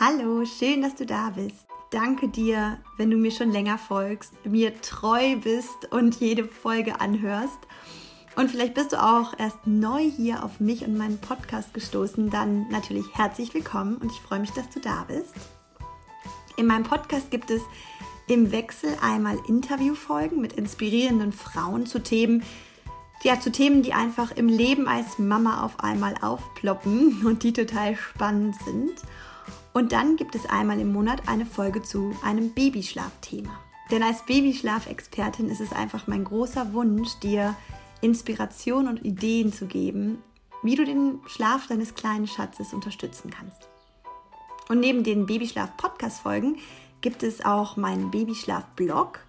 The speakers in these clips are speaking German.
Hallo, schön, dass du da bist. Danke dir, wenn du mir schon länger folgst, mir treu bist und jede Folge anhörst. Und vielleicht bist du auch erst neu hier auf mich und meinen Podcast gestoßen. Dann natürlich herzlich willkommen und ich freue mich, dass du da bist. In meinem Podcast gibt es im Wechsel einmal Interviewfolgen mit inspirierenden Frauen zu Themen, ja, zu Themen, die einfach im Leben als Mama auf einmal aufploppen und die total spannend sind. Und dann gibt es einmal im Monat eine Folge zu einem Babyschlafthema. Denn als Babyschlafexpertin ist es einfach mein großer Wunsch, dir Inspiration und Ideen zu geben, wie du den Schlaf deines kleinen Schatzes unterstützen kannst. Und neben den Babyschlaf-Podcast-Folgen gibt es auch meinen Babyschlaf-Blog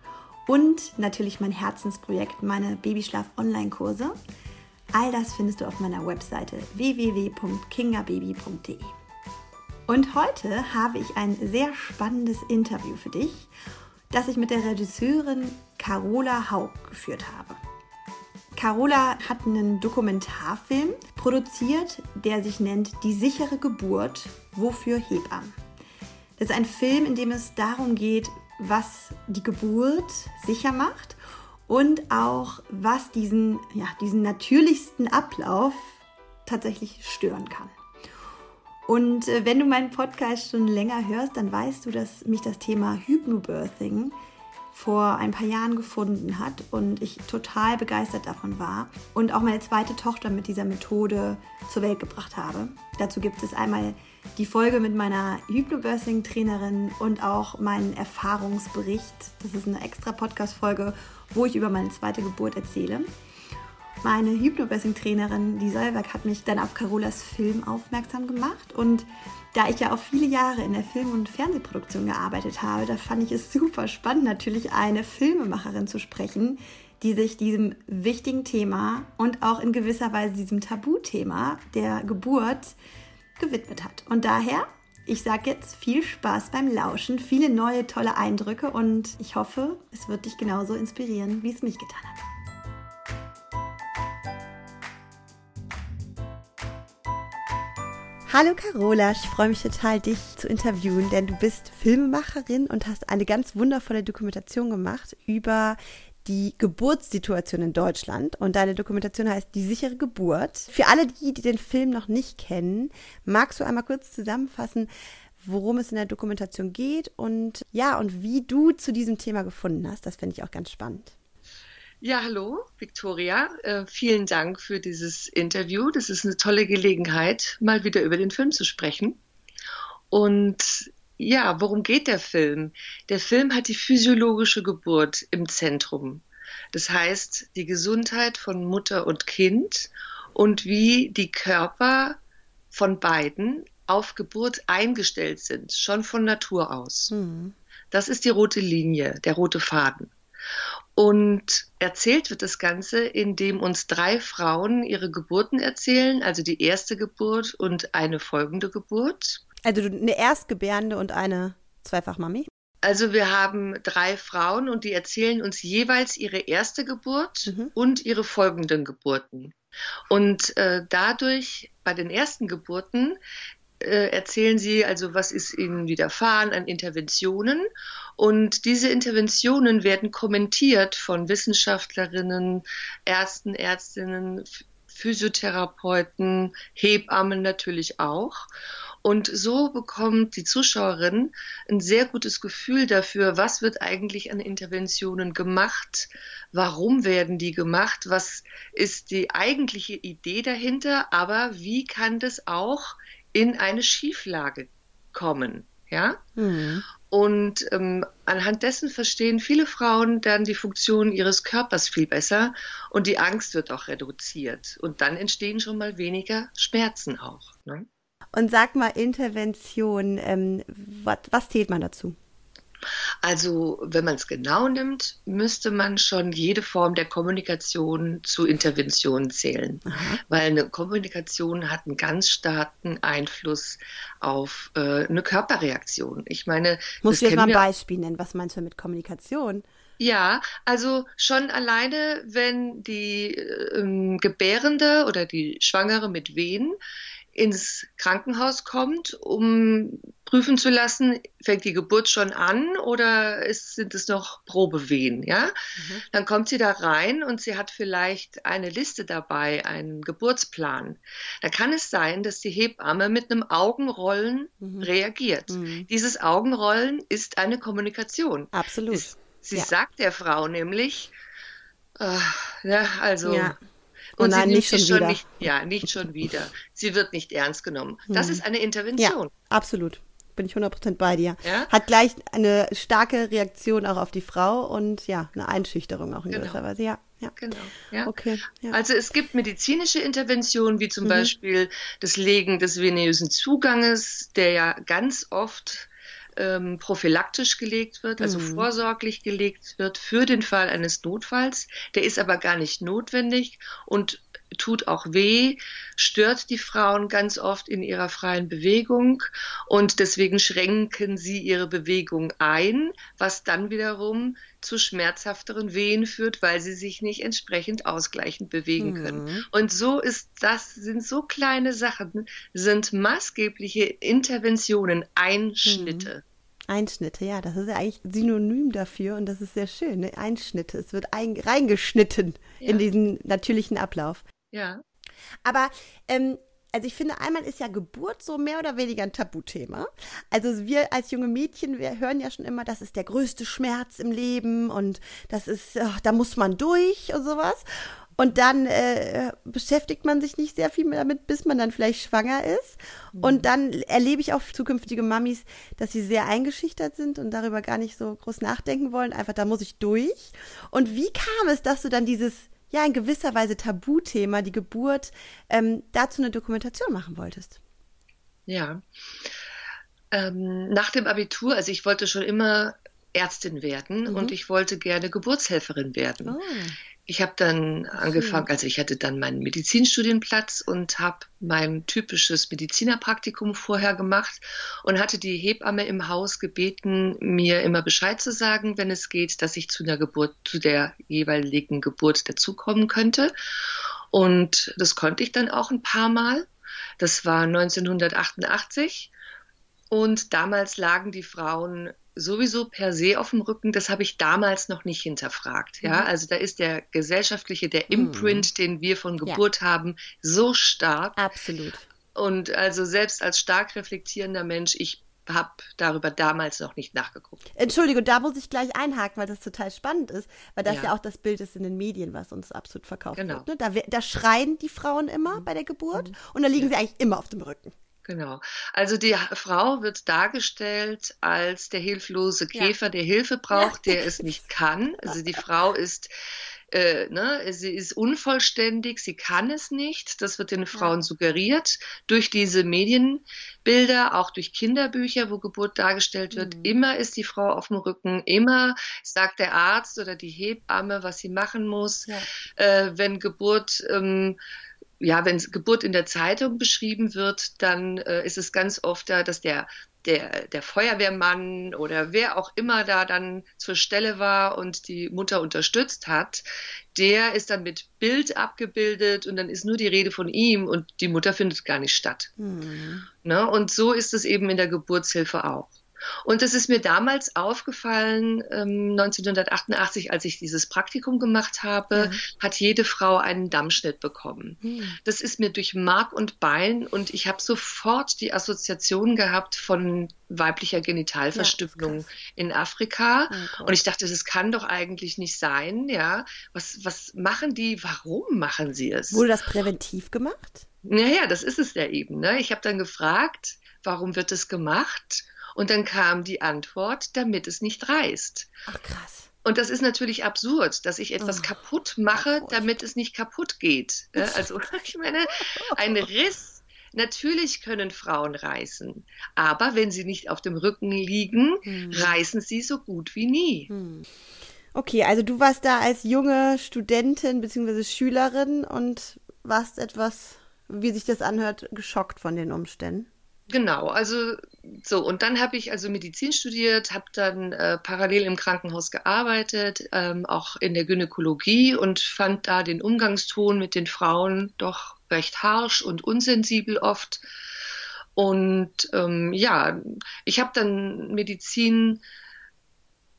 und natürlich mein Herzensprojekt, meine Babyschlaf-Online-Kurse. All das findest du auf meiner Webseite www.kingababy.de. Und heute habe ich ein sehr spannendes Interview für dich, das ich mit der Regisseurin Carola Haug geführt habe. Carola hat einen Dokumentarfilm produziert, der sich nennt Die sichere Geburt, wofür Hebammen. Das ist ein Film, in dem es darum geht, was die Geburt sicher macht und auch was diesen, ja, diesen natürlichsten Ablauf tatsächlich stören kann. Und äh, wenn du meinen Podcast schon länger hörst, dann weißt du, dass mich das Thema Hypnobirthing vor ein paar Jahren gefunden hat und ich total begeistert davon war und auch meine zweite Tochter mit dieser Methode zur Welt gebracht habe. Dazu gibt es einmal die Folge mit meiner Hypnobirthing-Trainerin und auch meinen Erfahrungsbericht. Das ist eine extra Podcast-Folge, wo ich über meine zweite Geburt erzähle. Meine Hypnobirthing-Trainerin, die Solberg, hat mich dann auf Carolas Film aufmerksam gemacht und da ich ja auch viele Jahre in der Film- und Fernsehproduktion gearbeitet habe, da fand ich es super spannend, natürlich eine Filmemacherin zu sprechen, die sich diesem wichtigen Thema und auch in gewisser Weise diesem Tabuthema der Geburt gewidmet hat. Und daher, ich sage jetzt viel Spaß beim Lauschen, viele neue tolle Eindrücke und ich hoffe, es wird dich genauso inspirieren, wie es mich getan hat. Hallo Carola, ich freue mich total, dich zu interviewen, denn du bist Filmemacherin und hast eine ganz wundervolle Dokumentation gemacht über die Geburtssituation in Deutschland und deine Dokumentation heißt Die sichere Geburt. Für alle die, die den Film noch nicht kennen, magst du einmal kurz zusammenfassen, worum es in der Dokumentation geht und ja, und wie du zu diesem Thema gefunden hast. Das finde ich auch ganz spannend. Ja, hallo, Victoria. Äh, vielen Dank für dieses Interview. Das ist eine tolle Gelegenheit, mal wieder über den Film zu sprechen. Und ja, worum geht der Film? Der Film hat die physiologische Geburt im Zentrum. Das heißt, die Gesundheit von Mutter und Kind und wie die Körper von beiden auf Geburt eingestellt sind, schon von Natur aus. Mhm. Das ist die rote Linie, der rote Faden. Und erzählt wird das Ganze, indem uns drei Frauen ihre Geburten erzählen, also die erste Geburt und eine folgende Geburt. Also eine Erstgebärende und eine Zweifachmami? Also wir haben drei Frauen und die erzählen uns jeweils ihre erste Geburt mhm. und ihre folgenden Geburten. Und äh, dadurch bei den ersten Geburten äh, erzählen sie also, was ist ihnen widerfahren an Interventionen. Und diese Interventionen werden kommentiert von Wissenschaftlerinnen, Ärzten, Ärztinnen, Physiotherapeuten, Hebammen natürlich auch. Und so bekommt die Zuschauerin ein sehr gutes Gefühl dafür, was wird eigentlich an Interventionen gemacht, warum werden die gemacht, was ist die eigentliche Idee dahinter, aber wie kann das auch in eine Schieflage kommen. Ja? Mhm. Und ähm, anhand dessen verstehen viele Frauen dann die Funktion ihres Körpers viel besser und die Angst wird auch reduziert. Und dann entstehen schon mal weniger Schmerzen auch. Ne? Und sag mal, Intervention, ähm, wat, was zählt man dazu? Also, wenn man es genau nimmt, müsste man schon jede Form der Kommunikation zu Intervention zählen, Aha. weil eine Kommunikation hat einen ganz starken Einfluss auf äh, eine Körperreaktion. Ich meine, muss jetzt mal ein Beispiel nennen. Was meinst du mit Kommunikation? Ja, also schon alleine, wenn die äh, Gebärende oder die Schwangere mit Wehen ins Krankenhaus kommt, um prüfen zu lassen, fängt die Geburt schon an oder ist, sind es noch Probewehen, ja? Mhm. Dann kommt sie da rein und sie hat vielleicht eine Liste dabei, einen Geburtsplan. Da kann es sein, dass die Hebamme mit einem Augenrollen mhm. reagiert. Mhm. Dieses Augenrollen ist eine Kommunikation. Absolut. Sie, sie ja. sagt der Frau nämlich, äh, ja, also ja. Oh und nein, nicht schon, schon wieder. Nicht, ja, nicht schon wieder. Sie wird nicht ernst genommen. Das hm. ist eine Intervention. Ja, absolut. Bin ich 100% bei dir. Ja? Hat gleich eine starke Reaktion auch auf die Frau und ja, eine Einschüchterung auch in genau. gewisser Weise. Ja, ja. Genau. Ja. Okay, ja. Also es gibt medizinische Interventionen, wie zum mhm. Beispiel das Legen des venösen Zuganges, der ja ganz oft ähm, prophylaktisch gelegt wird, also mhm. vorsorglich gelegt wird für den Fall eines Notfalls. Der ist aber gar nicht notwendig und tut auch weh, stört die Frauen ganz oft in ihrer freien Bewegung und deswegen schränken sie ihre Bewegung ein, was dann wiederum zu schmerzhafteren Wehen führt, weil sie sich nicht entsprechend ausgleichend bewegen mhm. können. Und so ist das, sind so kleine Sachen, sind maßgebliche Interventionen, Einschnitte. Mhm. Einschnitte, ja, das ist ja eigentlich Synonym dafür und das ist sehr schön. Ne? Einschnitte, es wird ein, reingeschnitten ja. in diesen natürlichen Ablauf. Ja. Aber ähm, also ich finde, einmal ist ja Geburt so mehr oder weniger ein Tabuthema. Also wir als junge Mädchen, wir hören ja schon immer, das ist der größte Schmerz im Leben und das ist, ach, da muss man durch und sowas. Und dann äh, beschäftigt man sich nicht sehr viel damit, bis man dann vielleicht schwanger ist. Mhm. Und dann erlebe ich auch zukünftige Mamis, dass sie sehr eingeschüchtert sind und darüber gar nicht so groß nachdenken wollen. Einfach, da muss ich durch. Und wie kam es, dass du dann dieses, ja, in gewisser Weise Tabuthema, die Geburt, ähm, dazu eine Dokumentation machen wolltest? Ja. Ähm, nach dem Abitur, also ich wollte schon immer Ärztin werden mhm. und ich wollte gerne Geburtshelferin werden. Oh ich habe dann angefangen, also ich hatte dann meinen Medizinstudienplatz und habe mein typisches Medizinerpraktikum vorher gemacht und hatte die Hebamme im Haus gebeten, mir immer Bescheid zu sagen, wenn es geht, dass ich zu der Geburt, zu der jeweiligen Geburt dazukommen könnte. Und das konnte ich dann auch ein paar Mal. Das war 1988. Und damals lagen die Frauen sowieso per se auf dem Rücken, das habe ich damals noch nicht hinterfragt. Ja, mhm. also da ist der gesellschaftliche, der mhm. Imprint, mhm. den wir von Geburt ja. haben, so stark. Absolut. Und also selbst als stark reflektierender Mensch, ich habe darüber damals noch nicht nachgeguckt. Entschuldigung, da muss ich gleich einhaken, weil das total spannend ist, weil das ja, ja auch das Bild ist in den Medien, was uns absolut verkauft genau. wird. Ne? Da, da, schreien die Frauen immer mhm. bei der Geburt mhm. und da liegen ja. sie eigentlich immer auf dem Rücken. Genau. Also die Frau wird dargestellt als der hilflose Käfer, ja. der Hilfe braucht, der es nicht kann. Also die Frau ist äh, ne, sie ist unvollständig, sie kann es nicht. Das wird den Frauen suggeriert durch diese Medienbilder, auch durch Kinderbücher, wo Geburt dargestellt wird. Mhm. Immer ist die Frau auf dem Rücken, immer sagt der Arzt oder die Hebamme, was sie machen muss. Ja. Äh, wenn Geburt ähm, ja, wenn Geburt in der Zeitung beschrieben wird, dann äh, ist es ganz oft da, dass der, der, der Feuerwehrmann oder wer auch immer da dann zur Stelle war und die Mutter unterstützt hat, der ist dann mit Bild abgebildet und dann ist nur die Rede von ihm und die Mutter findet gar nicht statt. Mhm. Ne? Und so ist es eben in der Geburtshilfe auch. Und es ist mir damals aufgefallen, ähm, 1988, als ich dieses Praktikum gemacht habe, ja. hat jede Frau einen Dammschnitt bekommen. Hm. Das ist mir durch Mark und Bein und ich habe sofort die Assoziation gehabt von weiblicher Genitalverstümmelung ja, in Afrika. Oh und ich dachte, das kann doch eigentlich nicht sein. Ja, was, was machen die? Warum machen sie es? Wurde das präventiv gemacht? Naja, das ist es ja eben. Ne? Ich habe dann gefragt, warum wird es gemacht? Und dann kam die Antwort, damit es nicht reißt. Ach krass. Und das ist natürlich absurd, dass ich etwas oh, kaputt mache, damit es nicht kaputt geht. Also ich meine, ein Riss, natürlich können Frauen reißen, aber wenn sie nicht auf dem Rücken liegen, hm. reißen sie so gut wie nie. Hm. Okay, also du warst da als junge Studentin bzw. Schülerin und warst etwas, wie sich das anhört, geschockt von den Umständen. Genau, also so, und dann habe ich also Medizin studiert, habe dann äh, parallel im Krankenhaus gearbeitet, ähm, auch in der Gynäkologie und fand da den Umgangston mit den Frauen doch recht harsch und unsensibel oft. Und ähm, ja, ich habe dann Medizin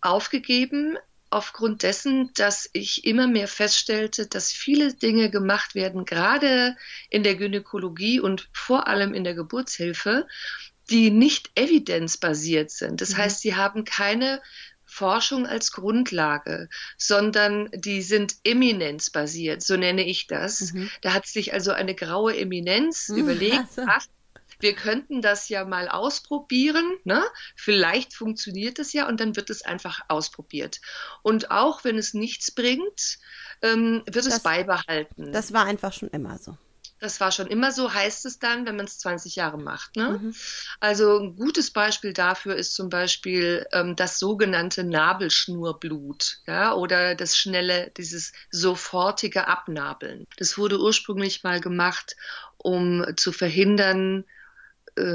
aufgegeben, aufgrund dessen, dass ich immer mehr feststellte, dass viele Dinge gemacht werden, gerade in der Gynäkologie und vor allem in der Geburtshilfe, die nicht evidenzbasiert sind. Das mhm. heißt, sie haben keine Forschung als Grundlage, sondern die sind eminenzbasiert, so nenne ich das. Mhm. Da hat sich also eine graue Eminenz mhm, überlegt, so. Wir könnten das ja mal ausprobieren, ne? vielleicht funktioniert es ja und dann wird es einfach ausprobiert. Und auch wenn es nichts bringt, ähm, wird das, es beibehalten. Das war einfach schon immer so. Das war schon immer so, heißt es dann, wenn man es 20 Jahre macht. Ne? Mhm. Also ein gutes Beispiel dafür ist zum Beispiel ähm, das sogenannte Nabelschnurblut ja, oder das schnelle, dieses sofortige Abnabeln. Das wurde ursprünglich mal gemacht, um zu verhindern,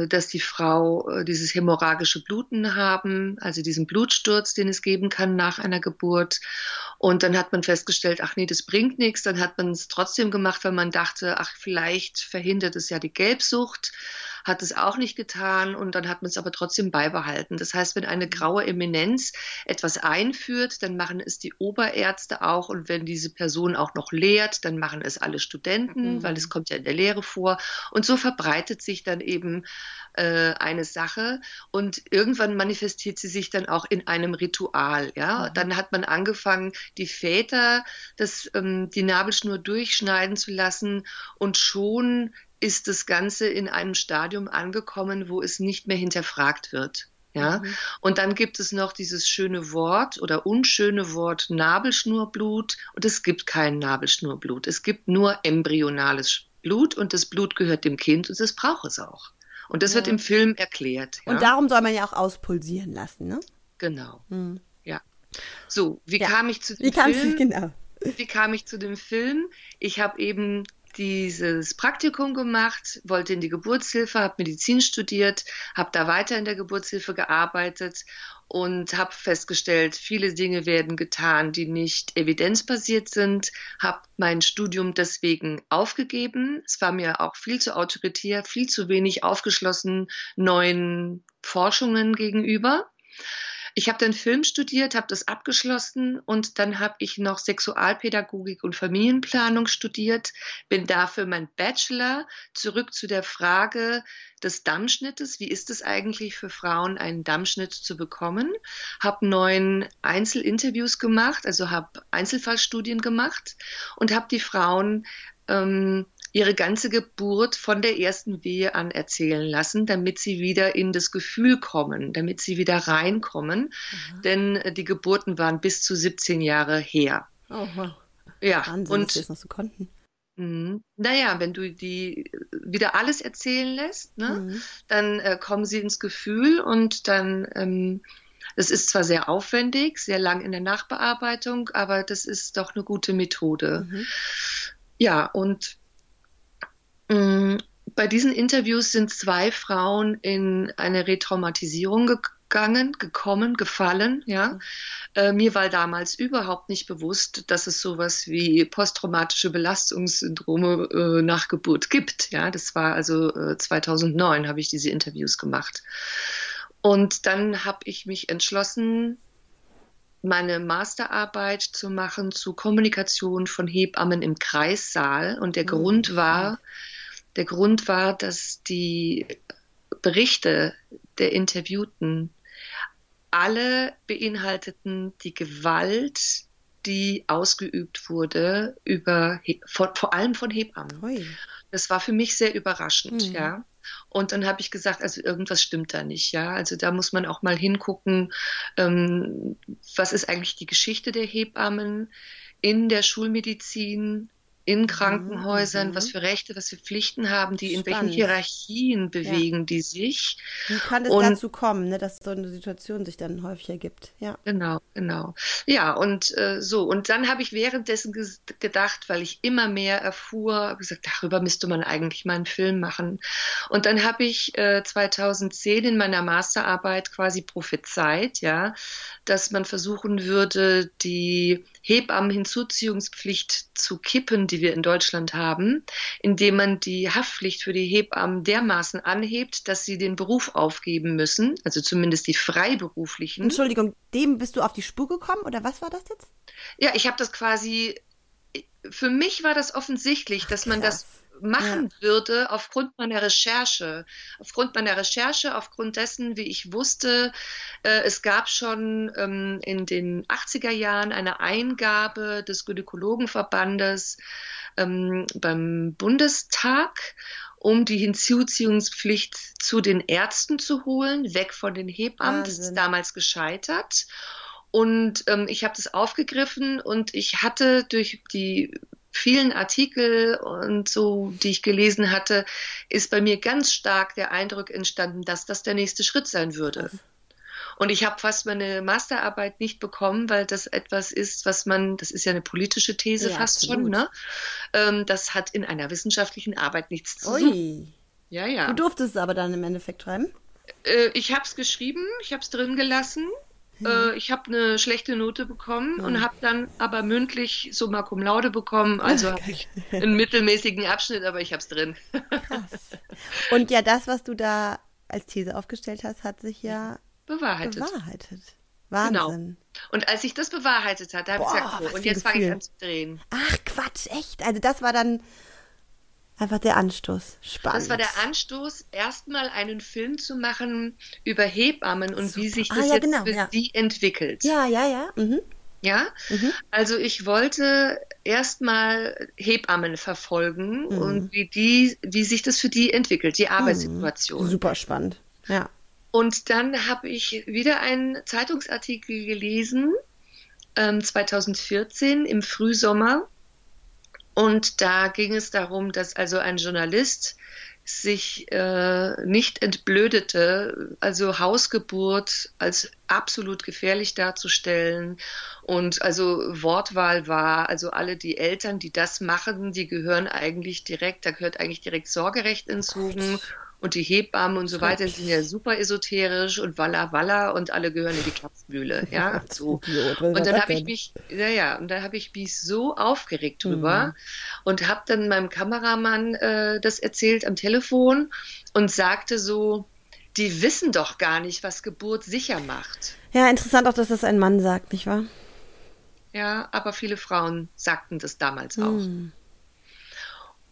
dass die Frau äh, dieses hämorrhagische Bluten haben, also diesen Blutsturz, den es geben kann nach einer Geburt. Und dann hat man festgestellt, ach nee, das bringt nichts. Dann hat man es trotzdem gemacht, weil man dachte, ach, vielleicht verhindert es ja die Gelbsucht hat es auch nicht getan und dann hat man es aber trotzdem beibehalten. Das heißt, wenn eine graue Eminenz etwas einführt, dann machen es die Oberärzte auch und wenn diese Person auch noch lehrt, dann machen es alle Studenten, mhm. weil es kommt ja in der Lehre vor und so verbreitet sich dann eben äh, eine Sache und irgendwann manifestiert sie sich dann auch in einem Ritual. Ja, mhm. dann hat man angefangen, die Väter das, ähm, die Nabelschnur durchschneiden zu lassen und schon ist das Ganze in einem Stadium angekommen, wo es nicht mehr hinterfragt wird. Ja, mhm. und dann gibt es noch dieses schöne Wort oder unschöne Wort Nabelschnurblut und es gibt kein Nabelschnurblut. Es gibt nur embryonales Blut und das Blut gehört dem Kind und das braucht es auch. Und das ja. wird im Film erklärt. Ja? Und darum soll man ja auch auspulsieren lassen, ne? Genau. Mhm. Ja. So, wie ja. kam ich zu dem wie Film? Du, genau. Wie kam ich zu dem Film? Ich habe eben dieses Praktikum gemacht, wollte in die Geburtshilfe, habe Medizin studiert, habe da weiter in der Geburtshilfe gearbeitet und habe festgestellt, viele Dinge werden getan, die nicht evidenzbasiert sind, habe mein Studium deswegen aufgegeben. Es war mir auch viel zu autoritär, viel zu wenig aufgeschlossen neuen Forschungen gegenüber. Ich habe dann Film studiert, habe das abgeschlossen und dann habe ich noch Sexualpädagogik und Familienplanung studiert, bin dafür mein Bachelor zurück zu der Frage des Dammschnittes. Wie ist es eigentlich für Frauen, einen Dammschnitt zu bekommen? Habe neun Einzelinterviews gemacht, also habe Einzelfallstudien gemacht und habe die Frauen ähm, ihre ganze Geburt von der ersten Wehe an erzählen lassen, damit sie wieder in das Gefühl kommen, damit sie wieder reinkommen. Mhm. Denn äh, die Geburten waren bis zu 17 Jahre her. Oh, wow. Ja, Wahnsinn, und dass sie das noch so konnten. Mh, naja, wenn du die wieder alles erzählen lässt, ne, mhm. dann äh, kommen sie ins Gefühl und dann, ähm, das ist zwar sehr aufwendig, sehr lang in der Nachbearbeitung, aber das ist doch eine gute Methode. Mhm. Ja, und bei diesen Interviews sind zwei Frauen in eine Retraumatisierung gegangen, gekommen, gefallen. Ja, äh, mir war damals überhaupt nicht bewusst, dass es sowas wie posttraumatische Belastungssyndrome äh, nach Geburt gibt. Ja, das war also äh, 2009 habe ich diese Interviews gemacht. Und dann habe ich mich entschlossen, meine Masterarbeit zu machen zu Kommunikation von Hebammen im Kreissaal. Und der mhm. Grund war, der Grund war, dass die Berichte der Interviewten alle beinhalteten die Gewalt, die ausgeübt wurde über vor, vor allem von Hebammen. Ui. Das war für mich sehr überraschend, mhm. ja. Und dann habe ich gesagt, also irgendwas stimmt da nicht, ja. Also da muss man auch mal hingucken, ähm, was ist eigentlich die Geschichte der Hebammen in der Schulmedizin, in mhm, Krankenhäusern, mhm. was für Rechte, was für Pflichten haben die, Spannend. in welchen Hierarchien bewegen ja. die sich. Wie kann es und, dazu kommen, ne, dass so eine Situation sich dann häufig ergibt? Ja. Genau, genau. Ja, und äh, so. Und dann habe ich währenddessen gedacht, weil ich immer mehr erfuhr, gesagt, darüber müsste man eigentlich mal einen Film machen. Und dann habe ich äh, 2010 in meiner Masterarbeit quasi prophezeit, ja, dass man versuchen würde, die Hebammenhinzuziehungspflicht zu kippen, die wir in Deutschland haben, indem man die Haftpflicht für die Hebammen dermaßen anhebt, dass sie den Beruf aufgeben müssen, also zumindest die freiberuflichen. Entschuldigung, dem bist du auf die Spur gekommen oder was war das jetzt? Ja, ich habe das quasi für mich war das offensichtlich, dass man Krass. das machen ja. würde aufgrund meiner Recherche. Aufgrund meiner Recherche, aufgrund dessen, wie ich wusste, äh, es gab schon ähm, in den 80er Jahren eine Eingabe des Gynäkologenverbandes ähm, beim Bundestag um die Hinzuziehungspflicht zu den Ärzten zu holen, weg von den Hebammen. Wahnsinn. Das ist damals gescheitert. Und ähm, ich habe das aufgegriffen und ich hatte durch die vielen Artikel und so, die ich gelesen hatte, ist bei mir ganz stark der Eindruck entstanden, dass das der nächste Schritt sein würde. Und ich habe fast meine Masterarbeit nicht bekommen, weil das etwas ist, was man, das ist ja eine politische These ja, fast absolut. schon, ne? Ähm, das hat in einer wissenschaftlichen Arbeit nichts zu tun. Ja, ja. Du durftest es aber dann im Endeffekt schreiben? Äh, ich habe es geschrieben, ich habe es drin gelassen äh, ich habe eine schlechte Note bekommen und habe dann aber mündlich Summa Cum Laude bekommen. Also habe ich einen mittelmäßigen Abschnitt, aber ich habe es drin. Krass. Und ja, das, was du da als These aufgestellt hast, hat sich ja bewahrheitet. bewahrheitet. Wahnsinn. Genau. Und als sich das bewahrheitet hat, da habe ich gesagt, oh, und jetzt fange ich an zu drehen. Ach Quatsch, echt? Also das war dann Einfach der Anstoß. Spannend. Das war der Anstoß, erstmal einen Film zu machen über Hebammen und Super. wie sich ah, das ah, ja, jetzt genau, für ja. sie entwickelt. Ja, ja, ja. Mhm. Ja, mhm. also ich wollte erstmal Hebammen verfolgen mhm. und wie die, wie sich das für die entwickelt, die mhm. Arbeitssituation. Super spannend. Ja. Und dann habe ich wieder einen Zeitungsartikel gelesen, ähm, 2014 im Frühsommer und da ging es darum, dass also ein Journalist sich äh, nicht entblödete, also Hausgeburt als absolut gefährlich darzustellen. Und also Wortwahl war, also alle die Eltern, die das machen, die gehören eigentlich direkt, da gehört eigentlich direkt Sorgerecht entzogen. Oh und die Hebammen und so weiter sind ja super esoterisch und Walla Walla und alle gehören in die Klapsmühle. Ja, so. Und dann habe ich mich, ja, ja, und da habe ich mich so aufgeregt drüber mhm. und habe dann meinem Kameramann äh, das erzählt am Telefon und sagte so, die wissen doch gar nicht, was Geburt sicher macht. Ja, interessant auch, dass das ein Mann sagt, nicht wahr? Ja, aber viele Frauen sagten das damals auch. Mhm.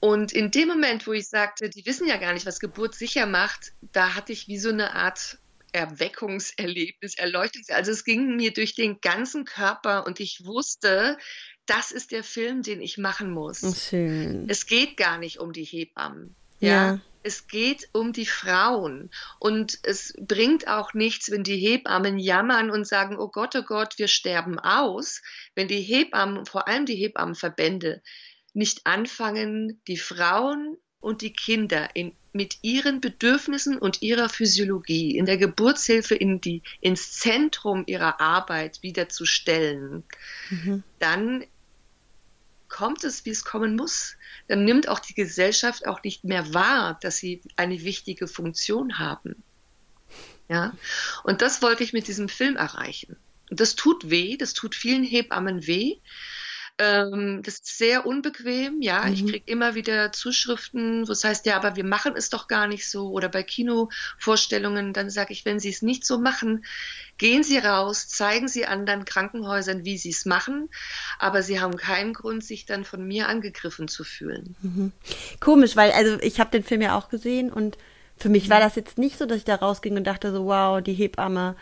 Und in dem Moment, wo ich sagte, die wissen ja gar nicht, was Geburt sicher macht, da hatte ich wie so eine Art Erweckungserlebnis, Erleuchtung. Also es ging mir durch den ganzen Körper und ich wusste, das ist der Film, den ich machen muss. Schön. Es geht gar nicht um die Hebammen. Ja. ja. Es geht um die Frauen. Und es bringt auch nichts, wenn die Hebammen jammern und sagen, oh Gott, oh Gott, wir sterben aus. Wenn die Hebammen, vor allem die Hebammenverbände, nicht anfangen, die Frauen und die Kinder in, mit ihren Bedürfnissen und ihrer Physiologie in der Geburtshilfe in die, ins Zentrum ihrer Arbeit wieder zu stellen, mhm. dann kommt es, wie es kommen muss. Dann nimmt auch die Gesellschaft auch nicht mehr wahr, dass sie eine wichtige Funktion haben. Ja, und das wollte ich mit diesem Film erreichen. Und das tut weh, das tut vielen Hebammen weh, ähm, das ist sehr unbequem, ja. Mhm. Ich kriege immer wieder Zuschriften, wo es heißt, ja, aber wir machen es doch gar nicht so. Oder bei Kinovorstellungen, dann sage ich, wenn Sie es nicht so machen, gehen Sie raus, zeigen Sie anderen Krankenhäusern, wie Sie es machen. Aber Sie haben keinen Grund, sich dann von mir angegriffen zu fühlen. Mhm. Komisch, weil also ich habe den Film ja auch gesehen und für mich war das jetzt nicht so, dass ich da rausging und dachte so, wow, die Hebamme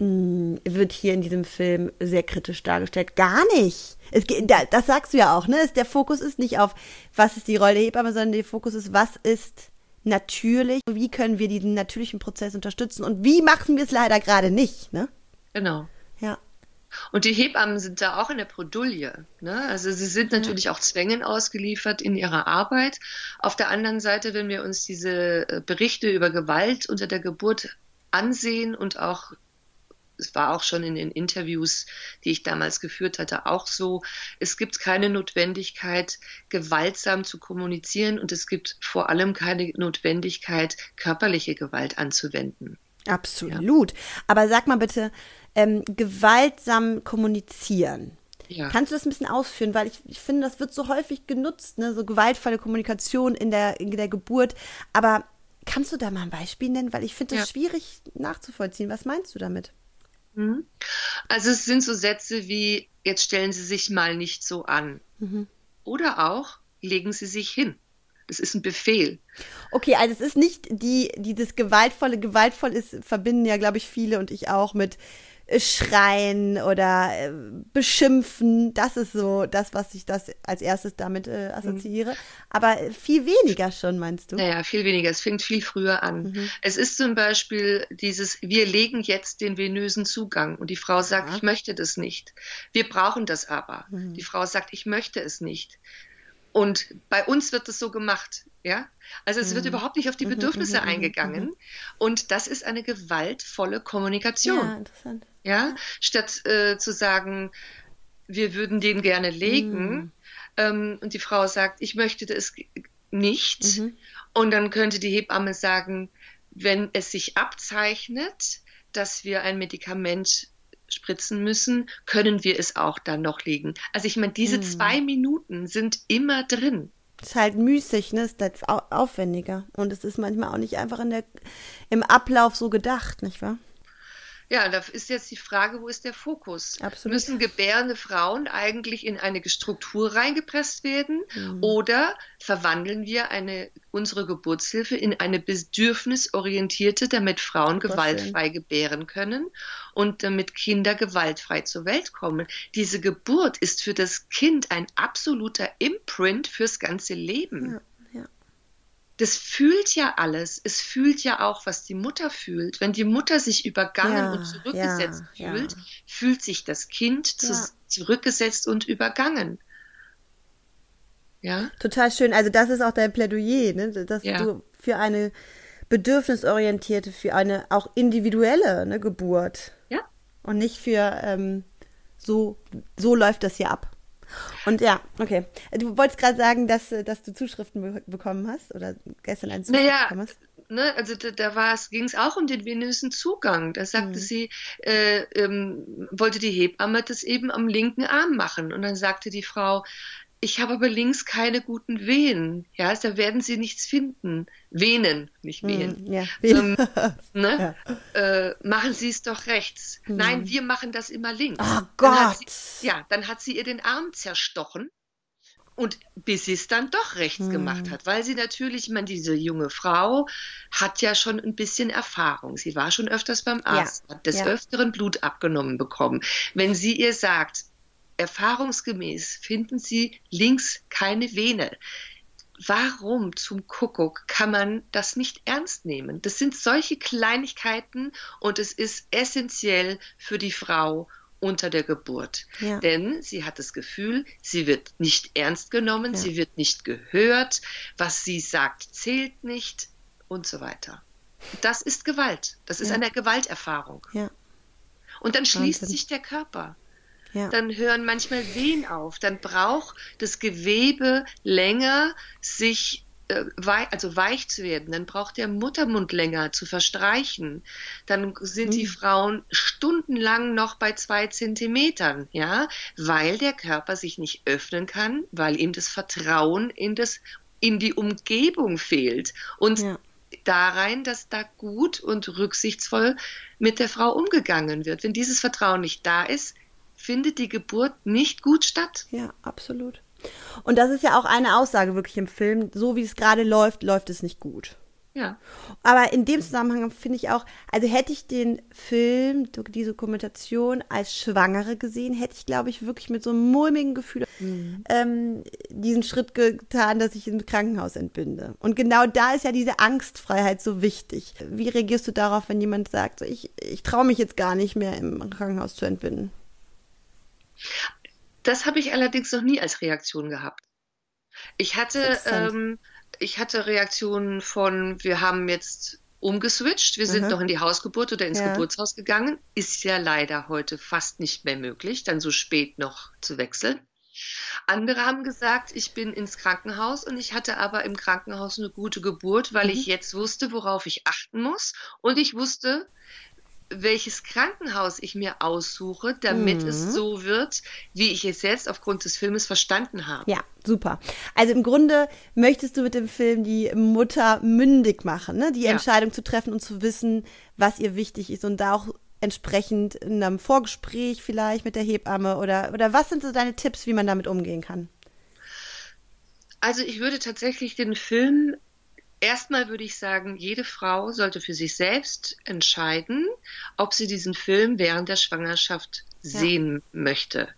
wird hier in diesem Film sehr kritisch dargestellt. Gar nicht. Es, das sagst du ja auch, ne? Der Fokus ist nicht auf, was ist die Rolle der Hebamme, sondern der Fokus ist, was ist natürlich, wie können wir diesen natürlichen Prozess unterstützen und wie machen wir es leider gerade nicht, ne? Genau. Ja. Und die Hebammen sind da auch in der Bredouille. Ne? Also sie sind natürlich ja. auch Zwängen ausgeliefert in ihrer Arbeit. Auf der anderen Seite, wenn wir uns diese äh, Berichte über Gewalt unter der Geburt ansehen und auch es war auch schon in den Interviews, die ich damals geführt hatte, auch so. Es gibt keine Notwendigkeit, gewaltsam zu kommunizieren und es gibt vor allem keine Notwendigkeit, körperliche Gewalt anzuwenden. Absolut. Ja. Aber sag mal bitte, ähm, gewaltsam kommunizieren. Ja. Kannst du das ein bisschen ausführen? Weil ich, ich finde, das wird so häufig genutzt, ne? so gewaltvolle Kommunikation in der, in der Geburt. Aber kannst du da mal ein Beispiel nennen? Weil ich finde das ja. schwierig nachzuvollziehen. Was meinst du damit? Mhm. Also es sind so Sätze wie, jetzt stellen Sie sich mal nicht so an. Mhm. Oder auch, legen Sie sich hin. Das ist ein Befehl. Okay, also es ist nicht die, die das gewaltvolle, gewaltvoll ist, verbinden ja, glaube ich, viele und ich auch mit Schreien oder äh, Beschimpfen. Das ist so das, was ich das als erstes damit äh, assoziiere. Mhm. Aber viel weniger schon, meinst du? Naja, viel weniger. Es fängt viel früher an. Mhm. Es ist zum Beispiel dieses, wir legen jetzt den venösen Zugang und die Frau sagt, ja. ich möchte das nicht. Wir brauchen das aber. Mhm. Die Frau sagt, ich möchte es nicht. Und bei uns wird es so gemacht, ja. Also es mhm. wird überhaupt nicht auf die mhm, Bedürfnisse mhm, mhm, eingegangen. Mhm. Und das ist eine gewaltvolle Kommunikation. Ja, interessant. Ja, statt äh, zu sagen, wir würden den gerne legen, mhm. ähm, und die Frau sagt, ich möchte das nicht. Und dann könnte die Hebamme sagen, wenn es sich abzeichnet, dass wir ein Medikament spritzen müssen, können wir es auch dann noch legen. Also ich meine, diese zwei Minuten sind immer drin. Ist halt müßig, ne? Ist halt aufwendiger. Und es ist manchmal auch nicht einfach in der, im Ablauf so gedacht, nicht wahr? Ja, da ist jetzt die Frage, wo ist der Fokus? Absolut. Müssen gebärende Frauen eigentlich in eine Struktur reingepresst werden mhm. oder verwandeln wir eine, unsere Geburtshilfe in eine bedürfnisorientierte, damit Frauen gewaltfrei gebären können und damit Kinder gewaltfrei zur Welt kommen? Diese Geburt ist für das Kind ein absoluter Imprint fürs ganze Leben. Ja das fühlt ja alles. Es fühlt ja auch, was die Mutter fühlt. Wenn die Mutter sich übergangen ja, und zurückgesetzt ja, fühlt, ja. fühlt sich das Kind zu, zurückgesetzt und übergangen. Ja. Total schön. Also das ist auch dein Plädoyer, ne? dass du für eine bedürfnisorientierte, für eine auch individuelle ne, Geburt. Ja. Und nicht für ähm, so, so läuft das hier ab. Und ja, okay. Du wolltest gerade sagen, dass, dass du Zuschriften be bekommen hast oder gestern eine Zuschrift naja, bekommen hast. Ne, also da, da ging es auch um den venösen Zugang. Da sagte mhm. sie, äh, ähm, wollte die Hebamme das eben am linken Arm machen. Und dann sagte die Frau, ich habe aber links keine guten Wehen. Ja, da werden Sie nichts finden. Venen, nicht hm, Wehen. Mm, ja. ähm, ne? ja. Äh, machen Sie es doch rechts. Mm. Nein, wir machen das immer links. Oh Gott. Dann sie, ja, dann hat sie ihr den Arm zerstochen. Und bis sie es dann doch rechts mm. gemacht hat, weil sie natürlich, ich meine, diese junge Frau hat ja schon ein bisschen Erfahrung. Sie war schon öfters beim Arzt, ja. hat des. Öfteren Blut abgenommen bekommen. Wenn sie ihr sagt, erfahrungsgemäß finden Sie links keine Vene. Warum zum Kuckuck kann man das nicht ernst nehmen? Das sind solche Kleinigkeiten und es ist essentiell für die Frau unter der Geburt. Ja. Denn sie hat das Gefühl, sie wird nicht ernst genommen, ja. sie wird nicht gehört, was sie sagt, zählt nicht und so weiter. Das ist Gewalt. Das ist ja. eine Gewalterfahrung. Und dann schließt Wahnsinn. sich der Körper. Ja. Dann hören manchmal Wehen auf. Dann braucht das Gewebe länger, sich äh, also weich zu werden. Dann braucht der Muttermund länger zu verstreichen. Dann sind mhm. die Frauen stundenlang noch bei zwei Zentimetern, ja, weil der Körper sich nicht öffnen kann, weil ihm das Vertrauen in das in die Umgebung fehlt und ja. darein, dass da gut und rücksichtsvoll mit der Frau umgegangen wird. Wenn dieses Vertrauen nicht da ist, findet die Geburt nicht gut statt. Ja, absolut. Und das ist ja auch eine Aussage wirklich im Film. So wie es gerade läuft, läuft es nicht gut. Ja. Aber in dem Zusammenhang finde ich auch, also hätte ich den Film, diese Dokumentation als Schwangere gesehen, hätte ich, glaube ich, wirklich mit so einem mulmigen Gefühl mhm. ähm, diesen Schritt getan, dass ich im Krankenhaus entbinde. Und genau da ist ja diese Angstfreiheit so wichtig. Wie reagierst du darauf, wenn jemand sagt, so, ich, ich traue mich jetzt gar nicht mehr im Krankenhaus zu entbinden? Das habe ich allerdings noch nie als Reaktion gehabt. Ich hatte, ähm, ich hatte Reaktionen von, wir haben jetzt umgeswitcht, wir sind mhm. noch in die Hausgeburt oder ins ja. Geburtshaus gegangen. Ist ja leider heute fast nicht mehr möglich, dann so spät noch zu wechseln. Andere haben gesagt, ich bin ins Krankenhaus und ich hatte aber im Krankenhaus eine gute Geburt, weil mhm. ich jetzt wusste, worauf ich achten muss und ich wusste, welches Krankenhaus ich mir aussuche, damit mhm. es so wird, wie ich es jetzt aufgrund des Filmes verstanden habe. Ja, super. Also im Grunde möchtest du mit dem Film die Mutter mündig machen, ne? die ja. Entscheidung zu treffen und zu wissen, was ihr wichtig ist und da auch entsprechend in einem Vorgespräch vielleicht mit der Hebamme oder, oder was sind so deine Tipps, wie man damit umgehen kann? Also ich würde tatsächlich den Film Erstmal würde ich sagen, jede Frau sollte für sich selbst entscheiden, ob sie diesen Film während der Schwangerschaft ja. sehen möchte.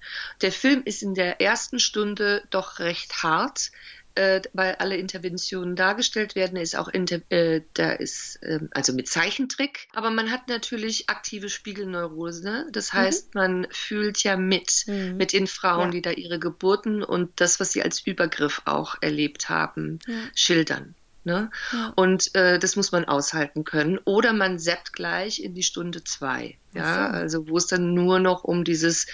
Der Film ist in der ersten Stunde doch recht hart, äh, weil alle Interventionen dargestellt werden. Er ist auch äh, da ist äh, also mit Zeichentrick, aber man hat natürlich aktive Spiegelneurose. Ne? Das mhm. heißt, mhm. man fühlt ja mit mhm. mit den Frauen, ja. die da ihre Geburten und das, was sie als Übergriff auch erlebt haben, ja. schildern. Ne? Ja. Und äh, das muss man aushalten können. Oder man seppt gleich in die Stunde zwei. Ja, so. also wo es dann nur noch um dieses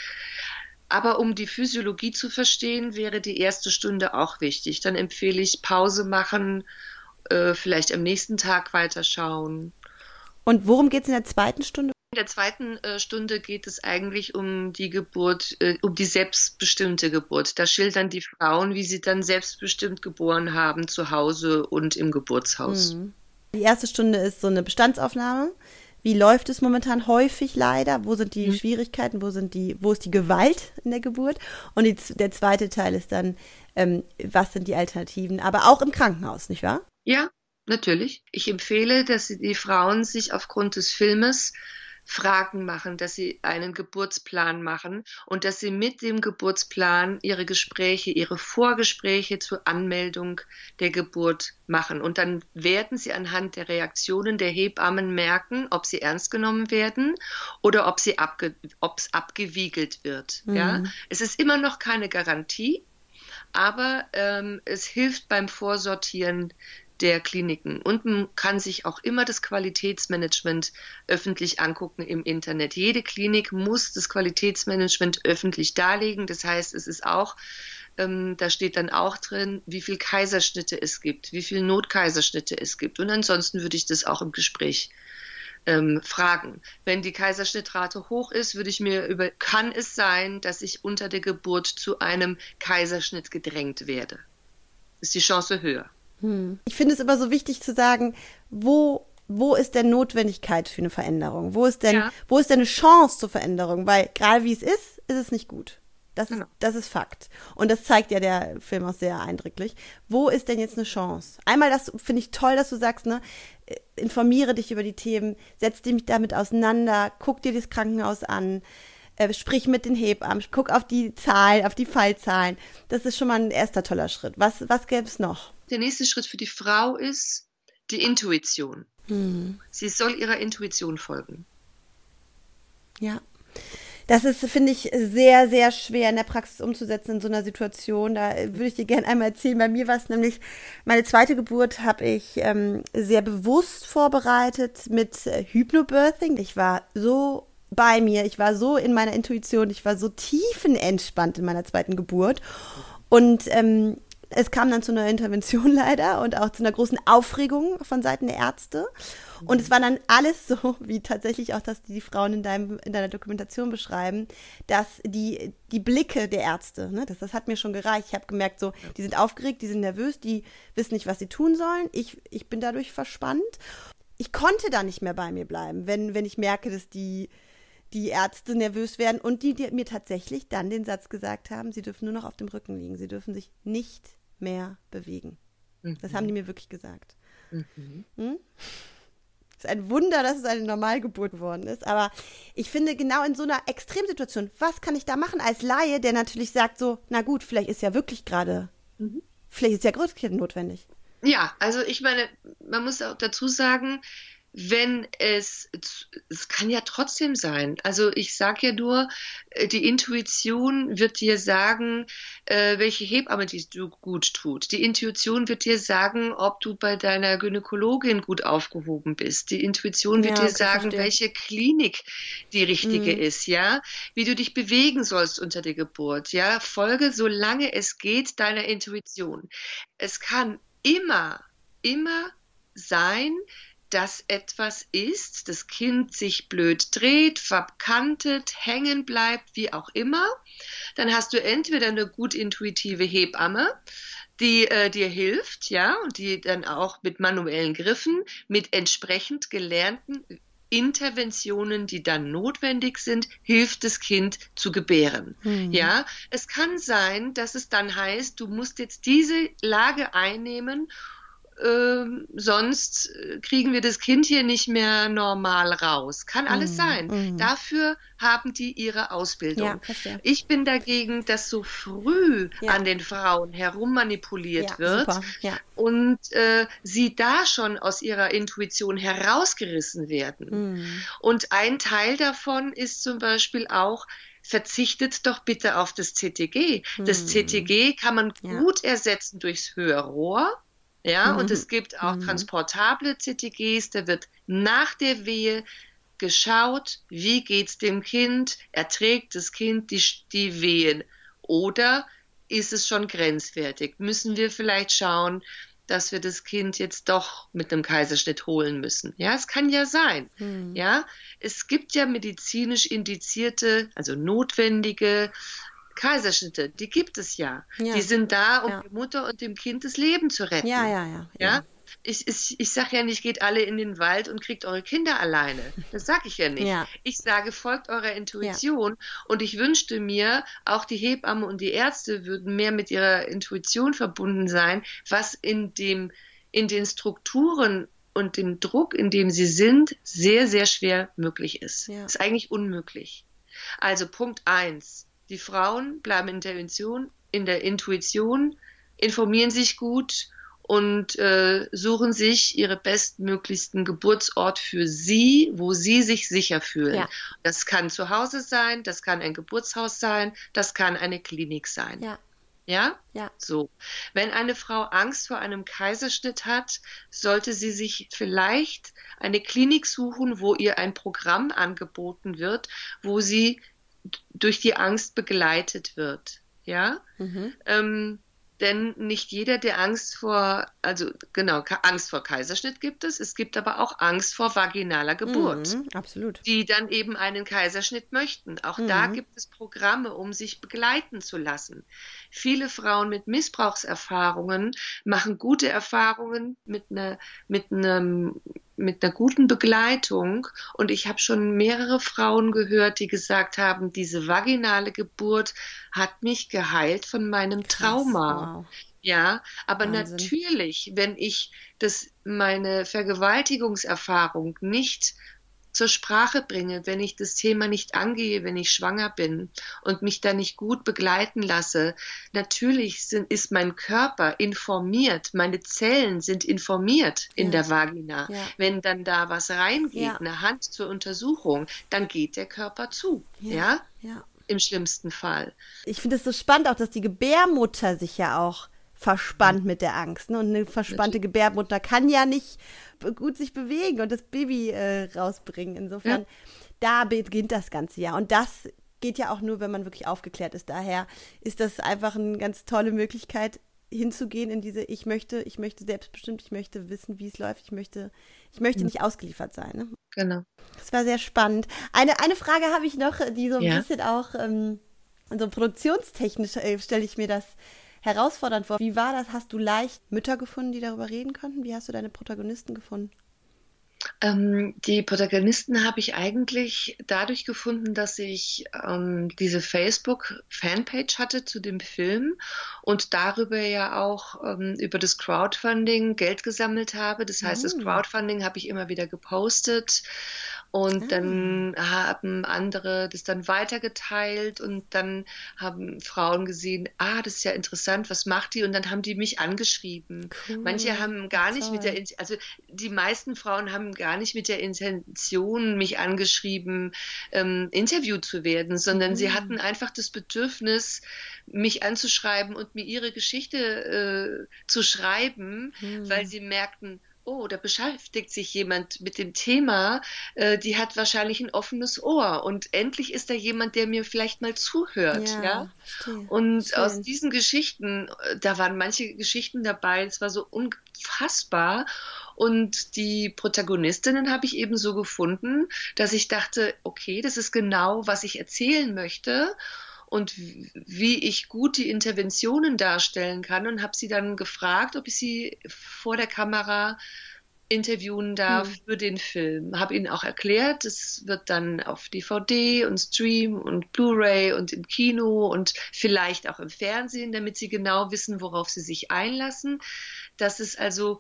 aber um die Physiologie zu verstehen, wäre die erste Stunde auch wichtig. Dann empfehle ich Pause machen, äh, vielleicht am nächsten Tag weiterschauen. Und worum geht es in der zweiten Stunde? In der zweiten äh, Stunde geht es eigentlich um die Geburt, äh, um die selbstbestimmte Geburt. Da schildern die Frauen, wie sie dann selbstbestimmt geboren haben, zu Hause und im Geburtshaus. Mhm. Die erste Stunde ist so eine Bestandsaufnahme. Wie läuft es momentan häufig leider? Wo sind die mhm. Schwierigkeiten? Wo sind die, wo ist die Gewalt in der Geburt? Und die, der zweite Teil ist dann, ähm, was sind die Alternativen? Aber auch im Krankenhaus, nicht wahr? Ja, natürlich. Ich empfehle, dass die Frauen sich aufgrund des Filmes Fragen machen, dass sie einen Geburtsplan machen und dass sie mit dem Geburtsplan ihre Gespräche, ihre Vorgespräche zur Anmeldung der Geburt machen. Und dann werden sie anhand der Reaktionen der Hebammen merken, ob sie ernst genommen werden oder ob sie abge abgewiegelt wird. Mhm. Ja? Es ist immer noch keine Garantie, aber ähm, es hilft beim Vorsortieren der Kliniken. Und man kann sich auch immer das Qualitätsmanagement öffentlich angucken im Internet. Jede Klinik muss das Qualitätsmanagement öffentlich darlegen. Das heißt, es ist auch, ähm, da steht dann auch drin, wie viel Kaiserschnitte es gibt, wie viel Notkaiserschnitte es gibt. Und ansonsten würde ich das auch im Gespräch ähm, fragen. Wenn die Kaiserschnittrate hoch ist, würde ich mir über, kann es sein, dass ich unter der Geburt zu einem Kaiserschnitt gedrängt werde? Ist die Chance höher? Hm. Ich finde es immer so wichtig zu sagen, wo wo ist denn Notwendigkeit für eine Veränderung? Wo ist denn, ja. wo ist denn eine Chance zur Veränderung? Weil gerade wie es ist, ist es nicht gut. Das ist, genau. das ist Fakt. Und das zeigt ja der Film auch sehr eindrücklich. Wo ist denn jetzt eine Chance? Einmal, das finde ich toll, dass du sagst, ne, äh, informiere dich über die Themen, setz dich damit auseinander, guck dir das Krankenhaus an, äh, sprich mit den Hebammen, guck auf die Zahlen, auf die Fallzahlen. Das ist schon mal ein erster toller Schritt. Was, was gäbe es noch? Der nächste Schritt für die Frau ist die Intuition. Hm. Sie soll ihrer Intuition folgen. Ja. Das ist, finde ich, sehr, sehr schwer in der Praxis umzusetzen in so einer Situation. Da würde ich dir gerne einmal erzählen. Bei mir war es nämlich, meine zweite Geburt habe ich ähm, sehr bewusst vorbereitet mit äh, Hypnobirthing. Ich war so bei mir, ich war so in meiner Intuition, ich war so tiefenentspannt in meiner zweiten Geburt. Und ähm, es kam dann zu einer Intervention leider und auch zu einer großen Aufregung von Seiten der Ärzte. Und es war dann alles so, wie tatsächlich auch das die Frauen in, deinem, in deiner Dokumentation beschreiben, dass die, die Blicke der Ärzte, ne, das, das hat mir schon gereicht. Ich habe gemerkt, so, die sind aufgeregt, die sind nervös, die wissen nicht, was sie tun sollen. Ich, ich bin dadurch verspannt. Ich konnte da nicht mehr bei mir bleiben, wenn, wenn ich merke, dass die, die Ärzte nervös werden und die, die mir tatsächlich dann den Satz gesagt haben, sie dürfen nur noch auf dem Rücken liegen, sie dürfen sich nicht mehr bewegen. Mhm. Das haben die mir wirklich gesagt. Mhm. Hm? Es ist ein Wunder, dass es eine Normalgeburt geworden ist. Aber ich finde, genau in so einer Extremsituation, was kann ich da machen als Laie, der natürlich sagt so, na gut, vielleicht ist ja wirklich gerade, mhm. vielleicht ist ja Großkind notwendig. Ja, also ich meine, man muss auch dazu sagen, wenn es, es kann ja trotzdem sein. Also ich sage ja nur, äh, die Intuition wird dir sagen, äh, welche Hebamme die du gut tut. Die Intuition wird dir sagen, ob du bei deiner Gynäkologin gut aufgehoben bist. Die Intuition wird ja, dir sagen, verstehe. welche Klinik die richtige mhm. ist, ja, wie du dich bewegen sollst unter der Geburt, ja. Folge, solange es geht, deiner Intuition. Es kann immer, immer sein, dass etwas ist, das Kind sich blöd dreht, verkantet, hängen bleibt, wie auch immer, dann hast du entweder eine gut intuitive Hebamme, die äh, dir hilft, ja, und die dann auch mit manuellen Griffen, mit entsprechend gelernten Interventionen, die dann notwendig sind, hilft das Kind zu gebären. Mhm. Ja, es kann sein, dass es dann heißt, du musst jetzt diese Lage einnehmen ähm, sonst äh, kriegen wir das Kind hier nicht mehr normal raus. Kann alles mm, sein. Mm. Dafür haben die ihre Ausbildung. Ja, ich bin dagegen, dass so früh ja. an den Frauen herummanipuliert ja, wird und äh, sie da schon aus ihrer Intuition herausgerissen werden. Mm. Und ein Teil davon ist zum Beispiel auch, verzichtet doch bitte auf das CTG. Das mm. CTG kann man gut ersetzen durchs Hörrohr ja, mhm. und es gibt auch mhm. transportable CTGs, da wird nach der Wehe geschaut, wie geht's dem Kind, erträgt das Kind die, die Wehen oder ist es schon grenzwertig? Müssen wir vielleicht schauen, dass wir das Kind jetzt doch mit einem Kaiserschnitt holen müssen. Ja, es kann ja sein. Hm. Ja, es gibt ja medizinisch indizierte, also notwendige Kaiserschnitte, die gibt es ja. ja. Die sind da, um ja. der Mutter und dem Kind das Leben zu retten. Ja, ja, ja. ja? Ich, ich, ich sage ja nicht, geht alle in den Wald und kriegt eure Kinder alleine. Das sage ich ja nicht. Ja. Ich sage, folgt eurer Intuition. Und ich wünschte mir, auch die Hebamme und die Ärzte würden mehr mit ihrer Intuition verbunden sein, was in, dem, in den Strukturen und dem Druck, in dem sie sind, sehr, sehr schwer möglich ist. Ist eigentlich unmöglich. Also Punkt eins die Frauen bleiben in der Intuition, in der Intuition informieren sich gut und äh, suchen sich ihre bestmöglichsten Geburtsort für sie, wo sie sich sicher fühlen. Ja. Das kann zu Hause sein, das kann ein Geburtshaus sein, das kann eine Klinik sein. Ja. Ja? Ja. So. Wenn eine Frau Angst vor einem Kaiserschnitt hat, sollte sie sich vielleicht eine Klinik suchen, wo ihr ein Programm angeboten wird, wo sie durch die Angst begleitet wird. Ja, mhm. ähm, denn nicht jeder, der Angst vor, also genau, Angst vor Kaiserschnitt gibt es, es gibt aber auch Angst vor vaginaler Geburt. Mhm, absolut. Die dann eben einen Kaiserschnitt möchten. Auch mhm. da gibt es Programme, um sich begleiten zu lassen. Viele Frauen mit Missbrauchserfahrungen machen gute Erfahrungen mit einer, mit einem mit einer guten Begleitung. Und ich habe schon mehrere Frauen gehört, die gesagt haben, diese vaginale Geburt hat mich geheilt von meinem Trauma. Krass, wow. Ja, aber Wahnsinn. natürlich, wenn ich das, meine Vergewaltigungserfahrung nicht zur Sprache bringe, wenn ich das Thema nicht angehe, wenn ich schwanger bin und mich da nicht gut begleiten lasse. Natürlich sind, ist mein Körper informiert, meine Zellen sind informiert in ja. der Vagina. Ja. Wenn dann da was reingeht, ja. eine Hand zur Untersuchung, dann geht der Körper zu. ja? ja im schlimmsten Fall. Ich finde es so spannend auch, dass die Gebärmutter sich ja auch verspannt mit der Angst. Ne? Und eine verspannte Gebärmutter kann ja nicht gut sich bewegen und das Baby äh, rausbringen. Insofern, ja. da beginnt das Ganze ja. Und das geht ja auch nur, wenn man wirklich aufgeklärt ist. Daher ist das einfach eine ganz tolle Möglichkeit, hinzugehen in diese, ich möchte, ich möchte selbstbestimmt, ich möchte wissen, wie es läuft, ich möchte, ich möchte nicht ausgeliefert sein. Ne? Genau. Das war sehr spannend. Eine, eine Frage habe ich noch, die so ein ja. bisschen auch ähm, so produktionstechnisch äh, stelle ich mir das herausfordernd vor. Wie war das? Hast du leicht Mütter gefunden, die darüber reden konnten? Wie hast du deine Protagonisten gefunden? Ähm, die Protagonisten habe ich eigentlich dadurch gefunden, dass ich ähm, diese Facebook-Fanpage hatte zu dem Film und darüber ja auch ähm, über das Crowdfunding Geld gesammelt habe. Das heißt, das mm. Crowdfunding habe ich immer wieder gepostet Und ah. dann haben andere das dann weitergeteilt und dann haben Frauen gesehen, ah, das ist ja interessant, was macht die? Und dann haben die mich angeschrieben. Cool. Manche haben gar nicht Toll. mit der, also die meisten Frauen haben gar nicht mit der Intention mich angeschrieben, ähm, interviewt zu werden, sondern mhm. sie hatten einfach das Bedürfnis, mich anzuschreiben und mir ihre Geschichte äh, zu schreiben, mhm. weil sie merkten, oh, da beschäftigt sich jemand mit dem Thema, äh, die hat wahrscheinlich ein offenes Ohr und endlich ist da jemand, der mir vielleicht mal zuhört, ja. ja? Und Schön. aus diesen Geschichten, äh, da waren manche Geschichten dabei, es war so unfassbar und die Protagonistinnen habe ich eben so gefunden, dass ich dachte, okay, das ist genau, was ich erzählen möchte und wie ich gut die Interventionen darstellen kann und habe sie dann gefragt, ob ich sie vor der Kamera interviewen darf hm. für den Film. Habe ihnen auch erklärt, es wird dann auf DVD und Stream und Blu-ray und im Kino und vielleicht auch im Fernsehen, damit sie genau wissen, worauf sie sich einlassen. Das ist also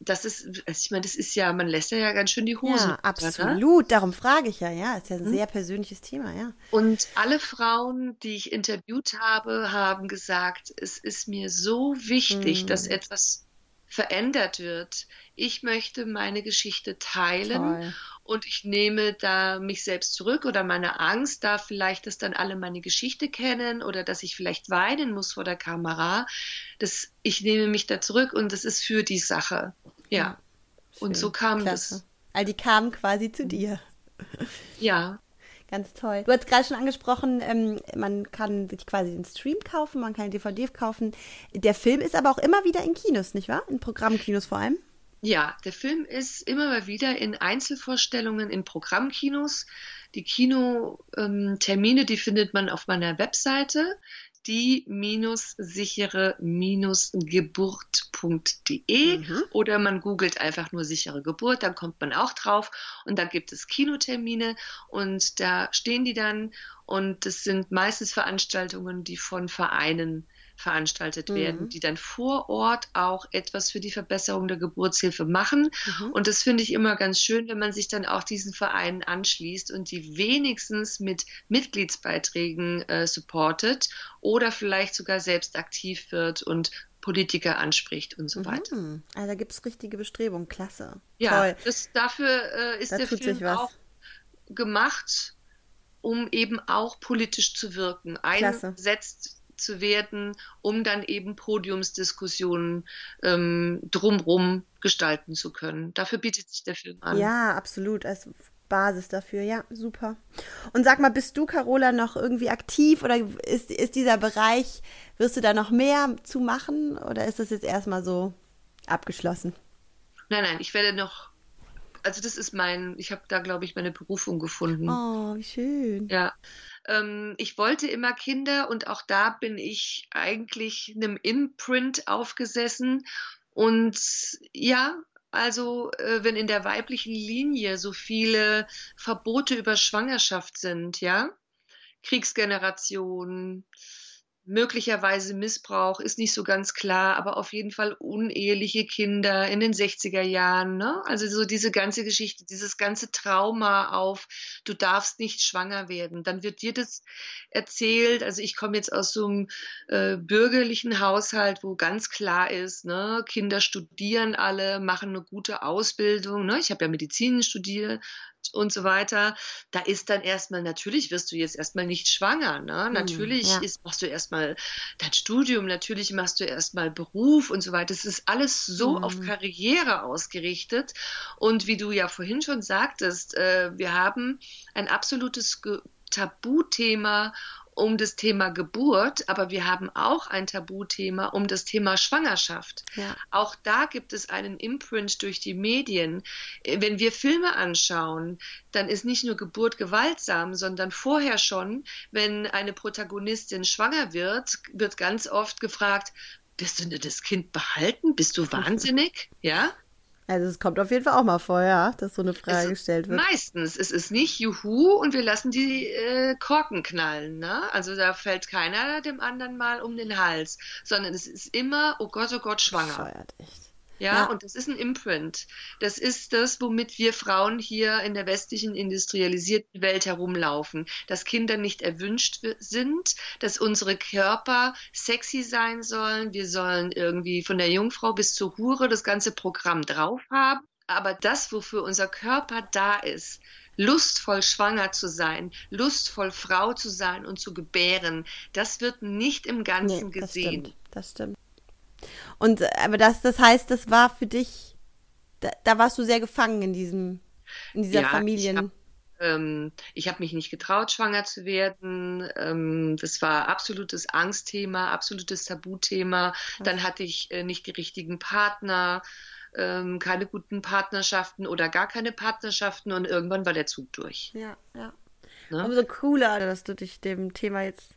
das ist, also ich meine, das ist ja, man lässt ja ganz schön die Hose. Ja, absolut. Ne? Darum frage ich ja, ja. Ist ja ein hm. sehr persönliches Thema, ja. Und alle Frauen, die ich interviewt habe, haben gesagt, es ist mir so wichtig, hm. dass etwas verändert wird. Ich möchte meine Geschichte teilen Toll. und ich nehme da mich selbst zurück oder meine Angst da vielleicht, dass dann alle meine Geschichte kennen oder dass ich vielleicht weinen muss vor der Kamera. Das, ich nehme mich da zurück und das ist für die Sache. Ja. Schön. Und so kam Klasse. das. All die kamen quasi zu dir. Ja. Ganz toll. Du hast gerade schon angesprochen, ähm, man kann sich quasi den Stream kaufen, man kann den DVD kaufen. Der Film ist aber auch immer wieder in Kinos, nicht wahr? In Programmkinos vor allem. Ja, der Film ist immer mal wieder in Einzelvorstellungen in Programmkinos. Die Kinotermine, ähm, die findet man auf meiner Webseite die-sichere-geburt.de mhm. oder man googelt einfach nur sichere Geburt, dann kommt man auch drauf. Und da gibt es Kinotermine und da stehen die dann. Und das sind meistens Veranstaltungen, die von Vereinen veranstaltet werden, mhm. die dann vor Ort auch etwas für die Verbesserung der Geburtshilfe machen. Mhm. Und das finde ich immer ganz schön, wenn man sich dann auch diesen Vereinen anschließt und die wenigstens mit Mitgliedsbeiträgen äh, supportet oder vielleicht sogar selbst aktiv wird und Politiker anspricht und so mhm. weiter. Also da gibt es richtige Bestrebungen, klasse. Ja. Das, dafür äh, ist da der Film auch gemacht, um eben auch politisch zu wirken. Einsetzt zu werden, um dann eben Podiumsdiskussionen ähm, drumrum gestalten zu können. Dafür bietet sich der Film an. Ja, absolut. Als Basis dafür, ja, super. Und sag mal, bist du, Carola, noch irgendwie aktiv oder ist, ist dieser Bereich, wirst du da noch mehr zu machen oder ist das jetzt erstmal so abgeschlossen? Nein, nein, ich werde noch also das ist mein, ich habe da, glaube ich, meine Berufung gefunden. Oh, wie schön. Ja. Ähm, ich wollte immer Kinder und auch da bin ich eigentlich einem Imprint aufgesessen. Und ja, also äh, wenn in der weiblichen Linie so viele Verbote über Schwangerschaft sind, ja, Kriegsgeneration, möglicherweise Missbrauch ist nicht so ganz klar, aber auf jeden Fall uneheliche Kinder in den 60er Jahren. Ne? Also so diese ganze Geschichte, dieses ganze Trauma auf, du darfst nicht schwanger werden. Dann wird dir das erzählt. Also ich komme jetzt aus so einem äh, bürgerlichen Haushalt, wo ganz klar ist, ne? Kinder studieren alle, machen eine gute Ausbildung. Ne? Ich habe ja Medizin studiert, und so weiter, da ist dann erstmal, natürlich wirst du jetzt erstmal nicht schwanger, ne? Hm, natürlich ja. ist, machst du erstmal dein Studium, natürlich machst du erstmal Beruf und so weiter. Das ist alles so mhm. auf Karriere ausgerichtet. Und wie du ja vorhin schon sagtest, äh, wir haben ein absolutes Tabuthema um das Thema Geburt, aber wir haben auch ein Tabuthema um das Thema Schwangerschaft. Ja. Auch da gibt es einen Imprint durch die Medien. Wenn wir Filme anschauen, dann ist nicht nur Geburt gewaltsam, sondern vorher schon, wenn eine Protagonistin schwanger wird, wird ganz oft gefragt, wirst du das Kind behalten? Bist du wahnsinnig? Ja? Also es kommt auf jeden Fall auch mal vor, ja, dass so eine Frage gestellt wird. Meistens. Es ist nicht Juhu und wir lassen die äh, Korken knallen. Ne? Also da fällt keiner dem anderen mal um den Hals, sondern es ist immer, oh Gott, oh Gott, schwanger. Bescheuert, echt. Ja, ja, und das ist ein Imprint. Das ist das, womit wir Frauen hier in der westlichen industrialisierten Welt herumlaufen. Dass Kinder nicht erwünscht sind, dass unsere Körper sexy sein sollen. Wir sollen irgendwie von der Jungfrau bis zur Hure das ganze Programm drauf haben. Aber das, wofür unser Körper da ist, lustvoll schwanger zu sein, lustvoll Frau zu sein und zu gebären, das wird nicht im Ganzen nee, das gesehen. Stimmt, das stimmt. Und äh, aber das, das heißt, das war für dich, da, da warst du sehr gefangen in diesem, in dieser ja, Familien. Ähm, ich habe mich nicht getraut, schwanger zu werden. Ähm, das war absolutes Angstthema, absolutes Tabuthema. Dann hatte ich äh, nicht die richtigen Partner, ähm, keine guten Partnerschaften oder gar keine Partnerschaften und irgendwann war der Zug durch. Ja, ja. Ne? Umso cooler, dass du dich dem Thema jetzt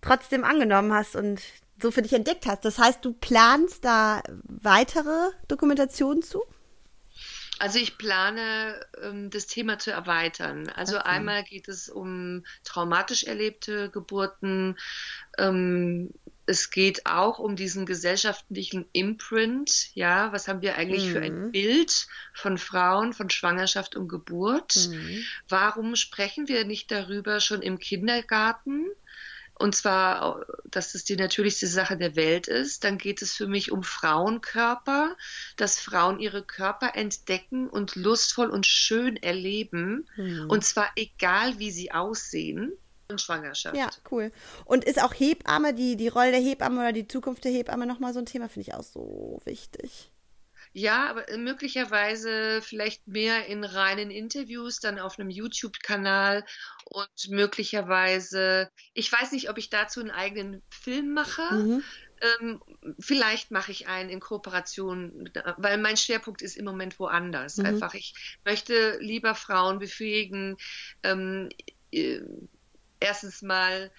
trotzdem angenommen hast und so für dich entdeckt hast. Das heißt, du planst da weitere Dokumentationen zu? Also ich plane, ähm, das Thema zu erweitern. Also okay. einmal geht es um traumatisch erlebte Geburten. Ähm, es geht auch um diesen gesellschaftlichen Imprint. Ja, was haben wir eigentlich mhm. für ein mhm. Bild von Frauen, von Schwangerschaft und Geburt? Mhm. Warum sprechen wir nicht darüber schon im Kindergarten? Und zwar, dass es die natürlichste Sache der Welt ist, dann geht es für mich um Frauenkörper, dass Frauen ihre Körper entdecken und lustvoll und schön erleben. Mhm. Und zwar egal, wie sie aussehen. in Schwangerschaft. Ja, cool. Und ist auch Hebamme, die, die Rolle der Hebamme oder die Zukunft der Hebamme nochmal so ein Thema, finde ich auch so wichtig. Ja, aber möglicherweise vielleicht mehr in reinen Interviews, dann auf einem YouTube-Kanal und möglicherweise, ich weiß nicht, ob ich dazu einen eigenen Film mache. Mhm. Ähm, vielleicht mache ich einen in Kooperation, weil mein Schwerpunkt ist im Moment woanders. Mhm. Einfach, ich möchte lieber Frauen befähigen, ähm, äh, erstens mal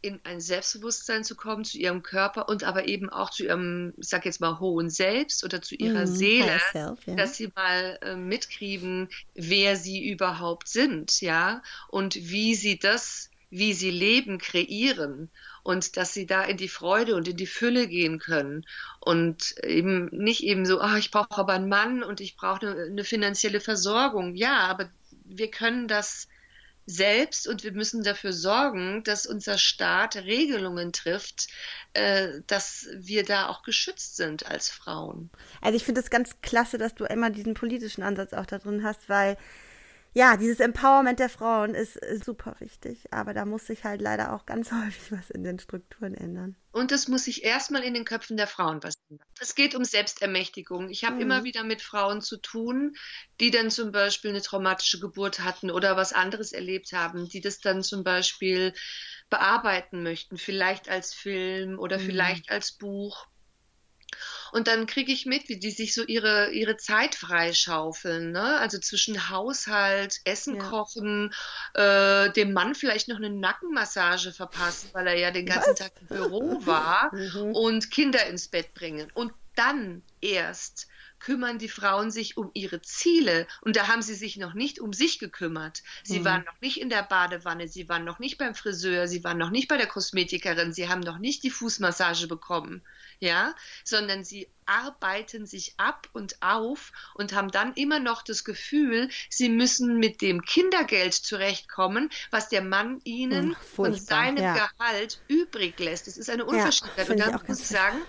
in ein Selbstbewusstsein zu kommen, zu ihrem Körper und aber eben auch zu ihrem, ich sag jetzt mal, hohen Selbst oder zu ihrer mm, Seele, self, yeah. dass sie mal äh, mitkriegen, wer sie überhaupt sind, ja, und wie sie das, wie sie leben, kreieren und dass sie da in die Freude und in die Fülle gehen können und eben nicht eben so, ah, ich brauche aber einen Mann und ich brauche eine, eine finanzielle Versorgung. Ja, aber wir können das selbst und wir müssen dafür sorgen, dass unser Staat Regelungen trifft, äh, dass wir da auch geschützt sind als Frauen. Also ich finde es ganz klasse, dass du immer diesen politischen Ansatz auch da drin hast, weil ja, dieses Empowerment der Frauen ist, ist, super wichtig, aber da muss sich halt leider auch ganz häufig was in den Strukturen ändern. Und es muss sich erstmal in den Köpfen der Frauen was ändern. Es geht um Selbstermächtigung. Ich habe mhm. immer wieder mit Frauen zu tun, die dann zum Beispiel eine traumatische Geburt hatten oder was anderes erlebt haben, die das dann zum Beispiel bearbeiten möchten, vielleicht als Film oder mhm. vielleicht als Buch. Und dann kriege ich mit, wie die sich so ihre, ihre Zeit freischaufeln. Ne? Also zwischen Haushalt, Essen ja. kochen, äh, dem Mann vielleicht noch eine Nackenmassage verpassen, weil er ja den ganzen Was? Tag im Büro war mhm. und Kinder ins Bett bringen. Und dann erst kümmern die Frauen sich um ihre Ziele. Und da haben sie sich noch nicht um sich gekümmert. Sie mhm. waren noch nicht in der Badewanne, sie waren noch nicht beim Friseur, sie waren noch nicht bei der Kosmetikerin, sie haben noch nicht die Fußmassage bekommen. Ja, sondern sie arbeiten sich ab und auf und haben dann immer noch das Gefühl, sie müssen mit dem Kindergeld zurechtkommen, was der Mann ihnen von seinem ja. Gehalt übrig lässt. Das ist eine Unverschämtheit. Ja, und dann muss ich sagen,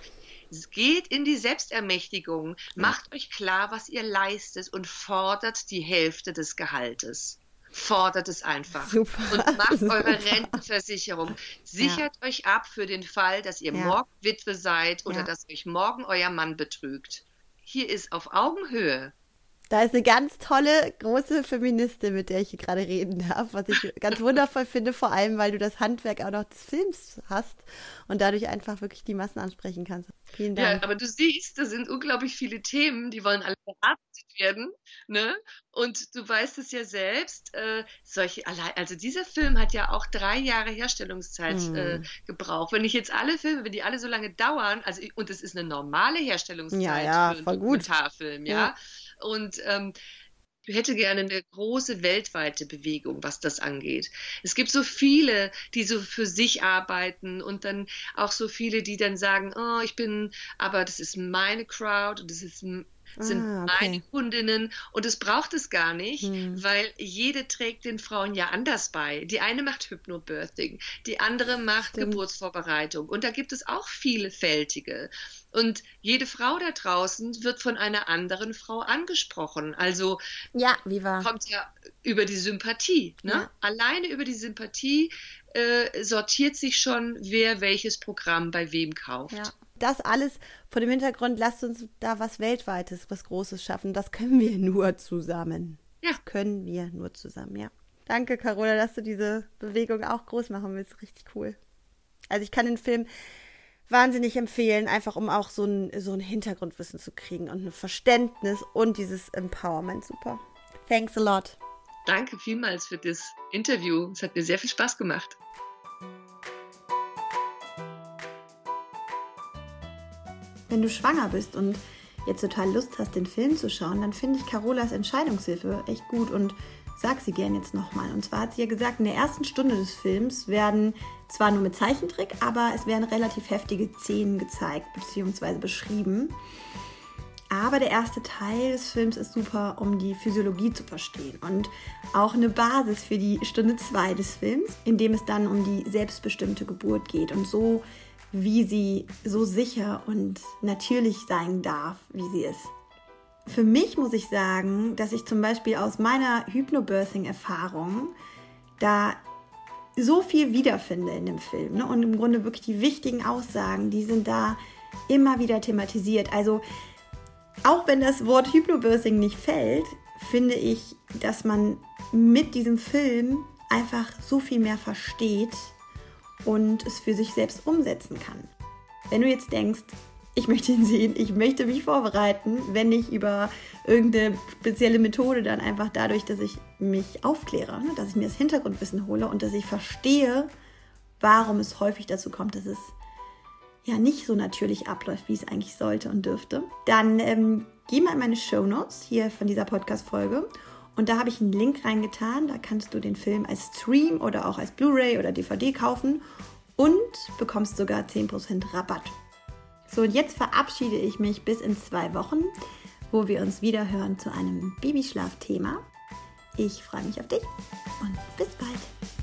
Geht in die Selbstermächtigung. Macht euch klar, was ihr leistet und fordert die Hälfte des Gehaltes. Fordert es einfach. Super. Und macht Super. eure Rentenversicherung. Sichert ja. euch ab für den Fall, dass ihr ja. morgen Witwe seid oder ja. dass euch morgen euer Mann betrügt. Hier ist auf Augenhöhe da ist eine ganz tolle, große Feministin, mit der ich hier gerade reden darf, was ich ganz wundervoll finde, vor allem, weil du das Handwerk auch noch des Films hast und dadurch einfach wirklich die Massen ansprechen kannst. Vielen Dank. Ja, aber du siehst, da sind unglaublich viele Themen, die wollen alle bearbeitet werden, ne? Und du weißt es ja selbst, äh, solche, also dieser Film hat ja auch drei Jahre Herstellungszeit mm. äh, gebraucht. Wenn ich jetzt alle Filme, wenn die alle so lange dauern, also und es ist eine normale Herstellungszeit ja, ja, für einen Dokumentarfilm, ja. ja und ähm, hätte gerne eine große weltweite Bewegung, was das angeht. Es gibt so viele, die so für sich arbeiten und dann auch so viele, die dann sagen, oh, ich bin, aber das ist meine Crowd und das ist sind ah, okay. meine Kundinnen und es braucht es gar nicht, hm. weil jede trägt den Frauen ja anders bei. Die eine macht Hypnobirthing, die andere macht Stimmt. Geburtsvorbereitung und da gibt es auch vielfältige. Und jede Frau da draußen wird von einer anderen Frau angesprochen. Also ja, wie war? kommt ja über die Sympathie. Ne? Ja. Alleine über die Sympathie äh, sortiert sich schon, wer welches Programm bei wem kauft. Ja das alles vor dem Hintergrund, lasst uns da was Weltweites, was Großes schaffen. Das können wir nur zusammen. Ja. Das können wir nur zusammen, ja. Danke, Carola, dass du diese Bewegung auch groß machen willst. Richtig cool. Also ich kann den Film wahnsinnig empfehlen, einfach um auch so ein, so ein Hintergrundwissen zu kriegen und ein Verständnis und dieses Empowerment. Super. Thanks a lot. Danke vielmals für das Interview. Es hat mir sehr viel Spaß gemacht. Wenn du schwanger bist und jetzt total Lust hast, den Film zu schauen, dann finde ich Carolas Entscheidungshilfe echt gut und sag sie gern jetzt nochmal. Und zwar hat sie ja gesagt, in der ersten Stunde des Films werden zwar nur mit Zeichentrick, aber es werden relativ heftige Szenen gezeigt bzw. beschrieben. Aber der erste Teil des Films ist super, um die Physiologie zu verstehen und auch eine Basis für die Stunde 2 des Films, in dem es dann um die selbstbestimmte Geburt geht. Und so wie sie so sicher und natürlich sein darf, wie sie ist. Für mich muss ich sagen, dass ich zum Beispiel aus meiner Hypnobirthing-Erfahrung da so viel wiederfinde in dem Film. Ne? Und im Grunde wirklich die wichtigen Aussagen, die sind da immer wieder thematisiert. Also auch wenn das Wort Hypnobirthing nicht fällt, finde ich, dass man mit diesem Film einfach so viel mehr versteht und es für sich selbst umsetzen kann. Wenn du jetzt denkst, ich möchte ihn sehen, ich möchte mich vorbereiten, wenn ich über irgendeine spezielle Methode dann einfach dadurch, dass ich mich aufkläre, ne, dass ich mir das Hintergrundwissen hole und dass ich verstehe, warum es häufig dazu kommt, dass es ja nicht so natürlich abläuft, wie es eigentlich sollte und dürfte, dann ähm, geh mal in meine Show Notes hier von dieser Podcast-Folge und da habe ich einen Link reingetan. Da kannst du den Film als Stream oder auch als Blu-ray oder DVD kaufen und bekommst sogar 10% Rabatt. So, und jetzt verabschiede ich mich bis in zwei Wochen, wo wir uns wieder hören zu einem Babyschlafthema. Ich freue mich auf dich und bis bald.